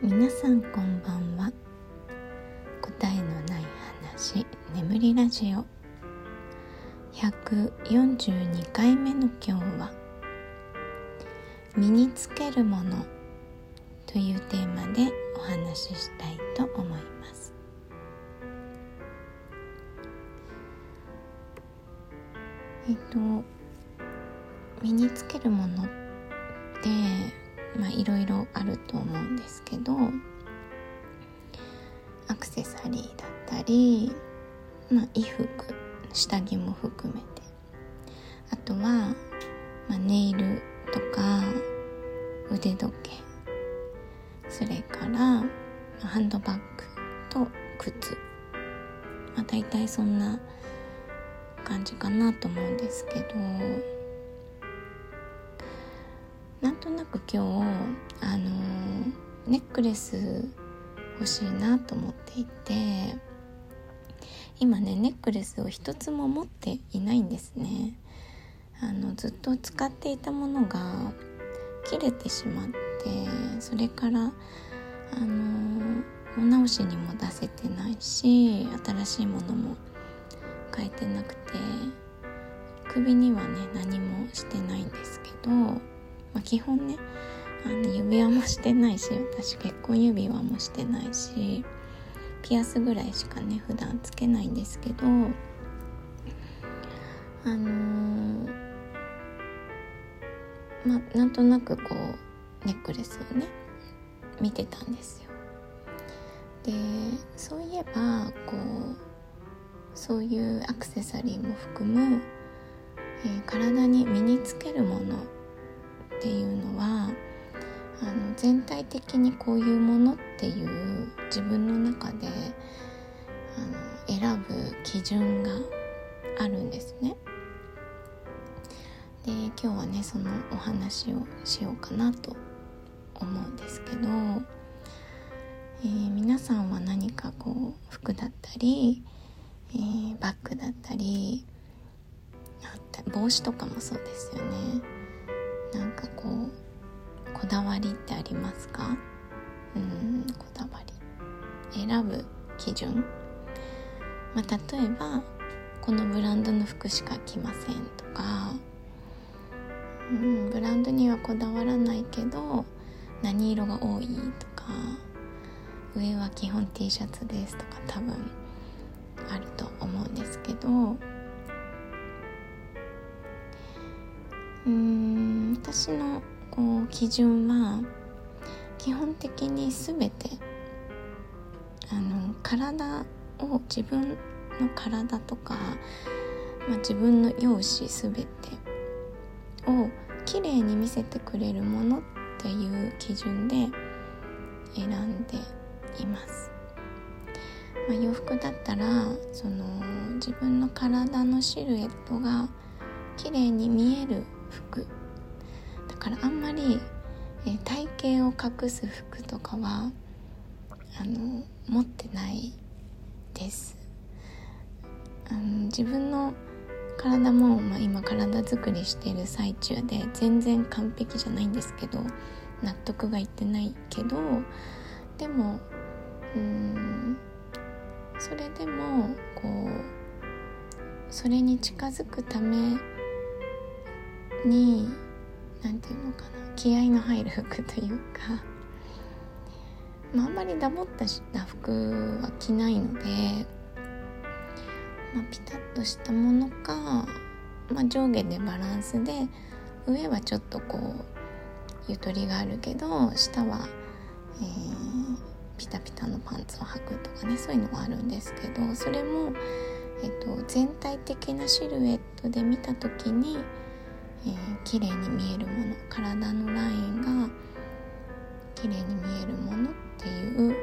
皆さんこんばんは。答えのない話眠りラジオ。142回目の今日は身につけるものというテーマでお話ししたいと思います。えっと身につけるものってまあいろいろあると思うんですけどアクセサリーだったり、まあ、衣服下着も含めて。あとは、まあ、ネイルとか腕時計。それから、まあ、ハンドバッグと靴、まあ、大体そんな感じかなと思うんですけど。なんとなく今日あのネックレス欲しいなと思っていて今ねネックレスを一つも持っていないんですね。あのずっと使っていたものが切れてしまってそれからあのお直しにも出せてないし新しいものも変えてなくて首にはね何もしてないんですけどまあ、基本ねあの指輪もしてないし私結婚指輪もしてないしピアスぐらいしかね普段つけないんですけどあのー、まあなんとなくこうネックレスをね見てたんですよ。でそういえばこうそういうアクセサリーも含む、えー、体に身につけるものっていうのはあの全体的にこういうものっていう自分の中であの選ぶ基準があるんですね。で今日はねそのお話をしようかなと思うんですけど、えー、皆さんは何かこう服だったり、えー、バッグだったり帽子とかもそうですよねなんかこうこだわりってありますか？うんこだわり。選ぶ基準、まあ、例えばこのブランドの服しか着ませんとか、うん、ブランドにはこだわらないけど何色が多いとか上は基本 T シャツですとか多分あると思うんですけどうん私のこう基準は基本的に全てあの体を自分の体とか、まあ、自分の容姿全てをきれいに見せてくれるものっていう基準で選んでいます。まあ、洋服だったらその自分の体のシルエットが綺麗に見える服。だからあんまり、えー、体型を隠す服とかはあの持ってないです。あの自分の体も、まあ、今体作りしてる最中で全然完璧じゃないんですけど納得がいってないけどでもうんそれでもこうそれに近づくために何て言うのかな気合の入る服というか、まあ、あんまりダボったし服は着ないので、まあ、ピタッとしたものか、まあ、上下でバランスで上はちょっとこうゆとりがあるけど下は、えー、ピタピタのパンツを履くとかねそういうのはあるんですけどそれも、えっと、全体的なシルエットで見た時にえー、綺麗に見えるもの体のラインが綺麗に見えるものっていう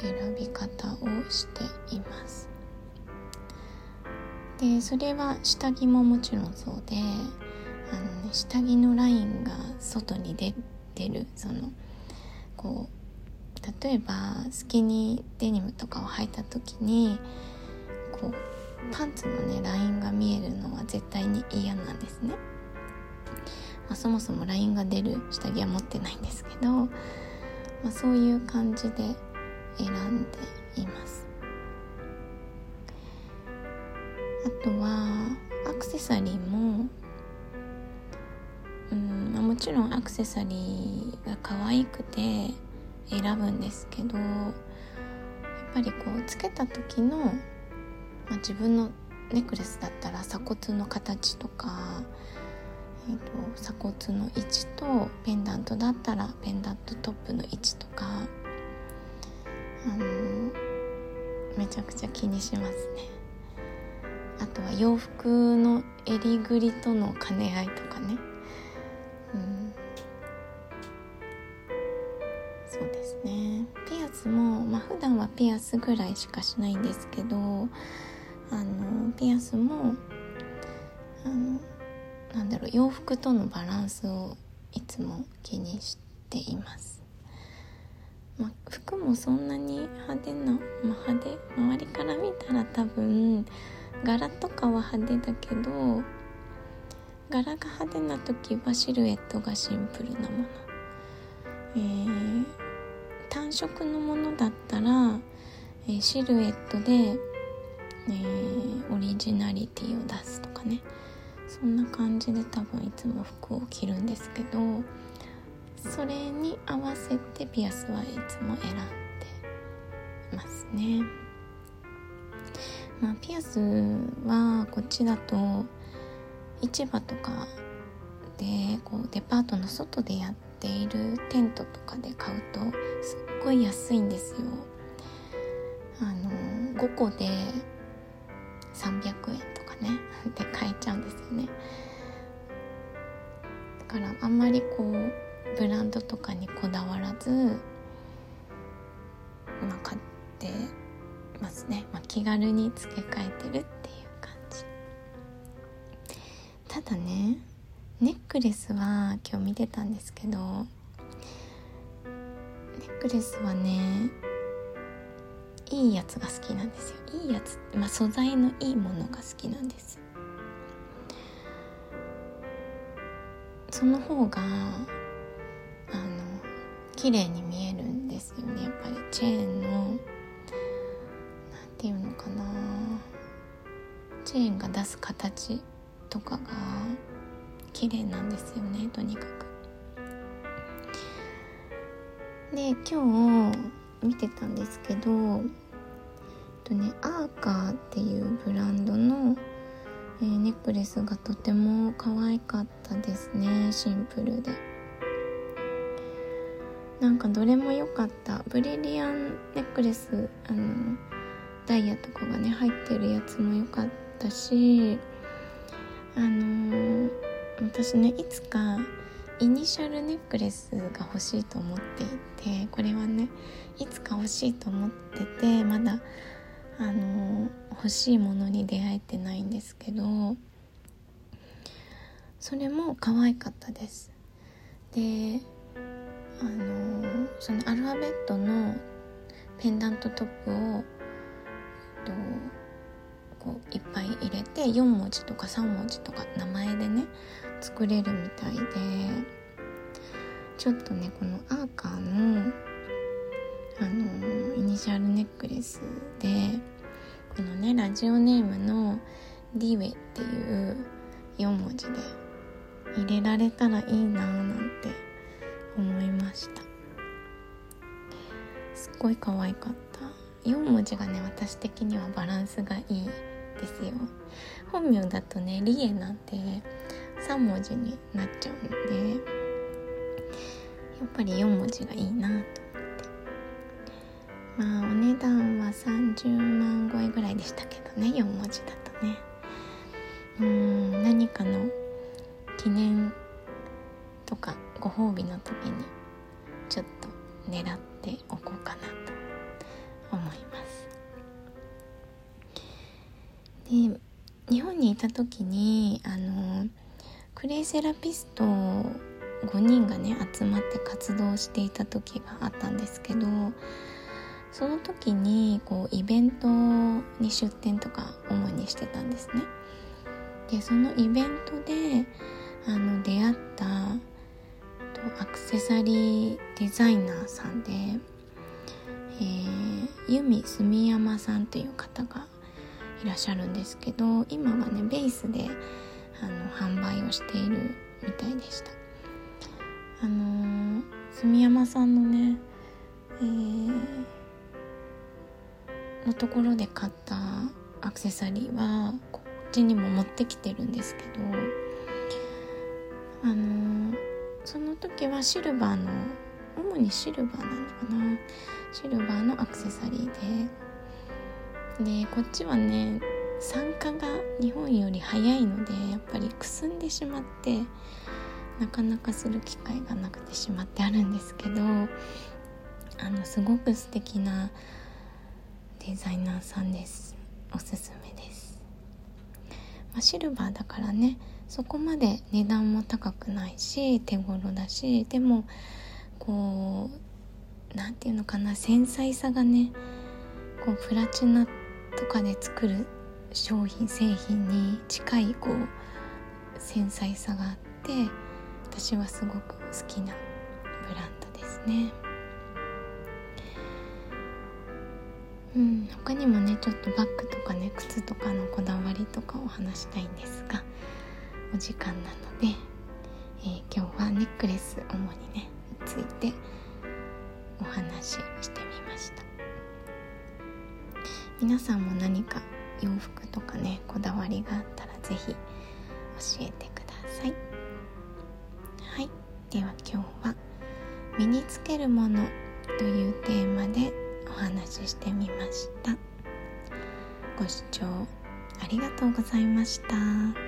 選び方をしていますでそれは下着ももちろんそうであの、ね、下着のラインが外に出てるそのこう例えばスキニーデニムとかを履いた時にこうパンツのねラインが見えるのは絶対に嫌なんですね。あ、そもそもラインが出る下着は持ってないんですけどまあ、そういう感じで選んでいます。あとはアクセサリーもうんまあ、もちろんアクセサリーが可愛くて選ぶんですけどやっぱりこうつけた時の、まあ、自分のネックレスだったら鎖骨の形とか、えーと、鎖骨の位置とペンダントだったらペンダントトップの位置とか、あの、めちゃくちゃ気にしますね。あとは洋服の襟ぐりとの兼ね合いとかね。うん。そうですね。ピアスもまあ普段はピアスぐらいしかしないんですけどあのピアスもあのなんだろう洋服とのバランスをいつも気にしています、まあ、服もそんなに派手な、まあ、派手？周りから見たら多分柄とかは派手だけど柄が派手な時はシルエットがシンプルなもの、えー、単色のものだったら、えー、シルエットで、えー、オリジナリティを出すとかね。そんな感じで多分いつも服を着るんですけどそれに合わせてピアスはいつも選んでますね。まあ、ピアスはこっちだと市場とかでこうデパートの外でやっているテントとかで買うとすっごい安いんですよ。あの5個で300円ねで買えちゃうんですよね。だからあんまりこうブランドとかにこだわらず、まあ、買ってますね、まあ、気軽に付け替えてるっていう感じただねネックレスは今日見てたんですけどネックレスはねいいやつが好きなんですよ。いいやつ、まあ、素材のいいものが好きなんです。その方があの綺麗に見えるんですよね。やっぱりチェーンのなんていうのかな。チェーンが出す形とかが綺麗なんですよねとにかく。で今日見てたんですけどえっとねアーカーっていうブランドの、えー、ネックレスがとても可愛かったですねシンプルで。なんかどれも良かった。ブリリアンネックレスあのダイヤとかがね入ってるやつも良かったしあのー、私ねいつかイニシャルネックレスが欲しいと思っていてこれはねいつか欲しいと思っててまだあの、欲しいものに出会えてないんですけどそれも可愛かったです。であの、そのアルファベットのペンダントトップをとこういっぱい入れて4文字とか3文字とか名前でね作れるみたいでちょっとねこのアーカーのあのイニシャルネックレスでこのねラジオネームのディウェっていう4文字で入れられたらいいなーなんて思いました。すっごい可愛かった。4文字がね私的にはバランスがいいですよ。本名だとねリエなんて3文字になっちゃうんでやっぱり4文字がいいなと思って。まあお値段は30万超えぐらいでしたけどね4文字だとね。うん何かの記念とかご褒美の時にちょっと狙っておこうかなと思います。で日本にいた時にあのクレイセラピスト5人がね集まって活動していた時があったんですけどその時にこうイベントに出店とか主にしてたんですね。でそのイベントであの出会ったアクセサリーデザイナーさんで、えー、由美住山さんという方がいらっしゃるんですけど今はねベースであの販売をしているみたいでした。あのー、住山さんのね、えー、のところで買ったアクセサリーはこっちにも持ってきてるんですけどあのー、その時はシルバーの主にシルバーなのかな？シルバーのアクセサリーででこっちはね酸化が日本より早いのでやっぱりくすんでしまってなかなかする機会がなくてしまってあるんですけどあのすごく素敵なデザイナーさんです。おすすめです、まあ、シルバーだからねそこまで値段も高くないし手頃だしでもこう何て言うのかな繊細さがねこうプラチナとかで作る商品製品に近いこう繊細さがあって私はすごく好きなブランドですね。うん他にもねちょっとバッグとかね靴とかのこだわりとかを話したいんですがお時間なので、えー、今日はネックレス主にねついてお話ししてみました。皆さんも何か洋服とかねこだわりがあったら是非教えてください。はい。では今日は「身につけるもの」というテーマでお話ししてみました。ご視聴ありがとうございました。